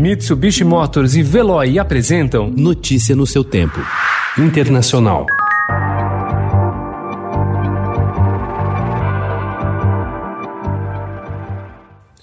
Mitsubishi Motors e Veloy apresentam Notícia no seu tempo. Internacional.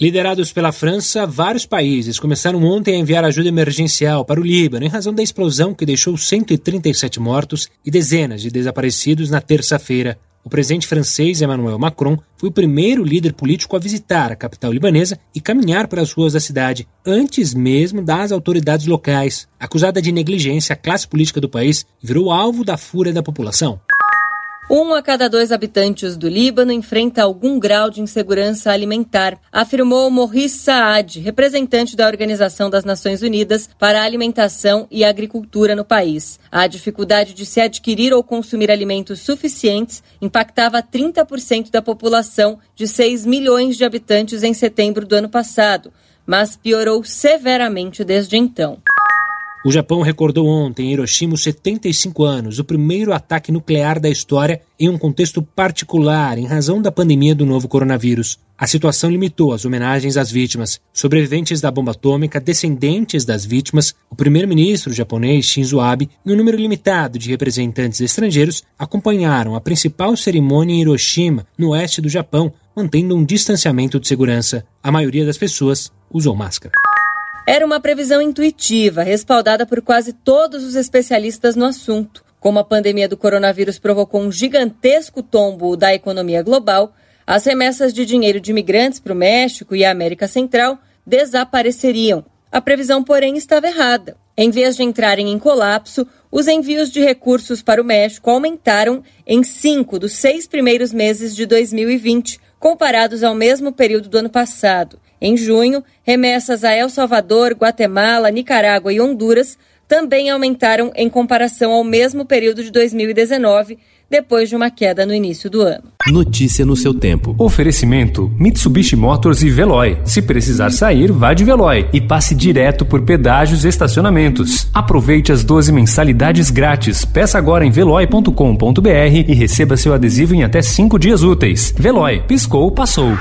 Liderados pela França, vários países começaram ontem a enviar ajuda emergencial para o Líbano em razão da explosão que deixou 137 mortos e dezenas de desaparecidos na terça-feira. O presidente francês Emmanuel Macron foi o primeiro líder político a visitar a capital libanesa e caminhar para as ruas da cidade, antes mesmo das autoridades locais. Acusada de negligência, a classe política do país virou alvo da fúria da população. Um a cada dois habitantes do Líbano enfrenta algum grau de insegurança alimentar, afirmou Maurice Saad, representante da Organização das Nações Unidas para a Alimentação e Agricultura no país. A dificuldade de se adquirir ou consumir alimentos suficientes impactava 30% da população de 6 milhões de habitantes em setembro do ano passado, mas piorou severamente desde então. O Japão recordou ontem em Hiroshima os 75 anos, o primeiro ataque nuclear da história em um contexto particular em razão da pandemia do novo coronavírus. A situação limitou as homenagens às vítimas. Sobreviventes da bomba atômica, descendentes das vítimas, o primeiro-ministro japonês Shinzo Abe e um número limitado de representantes estrangeiros acompanharam a principal cerimônia em Hiroshima, no oeste do Japão, mantendo um distanciamento de segurança. A maioria das pessoas usou máscara. Era uma previsão intuitiva, respaldada por quase todos os especialistas no assunto. Como a pandemia do coronavírus provocou um gigantesco tombo da economia global, as remessas de dinheiro de imigrantes para o México e a América Central desapareceriam. A previsão, porém, estava errada. Em vez de entrarem em colapso, os envios de recursos para o México aumentaram em cinco dos seis primeiros meses de 2020, comparados ao mesmo período do ano passado. Em junho, remessas a El Salvador, Guatemala, Nicarágua e Honduras também aumentaram em comparação ao mesmo período de 2019, depois de uma queda no início do ano. Notícia no seu tempo. Oferecimento: Mitsubishi Motors e Veloy. Se precisar sair, vá de Veloy e passe direto por pedágios e estacionamentos. Aproveite as 12 mensalidades grátis. Peça agora em veloy.com.br e receba seu adesivo em até 5 dias úteis. Veloy, piscou, passou.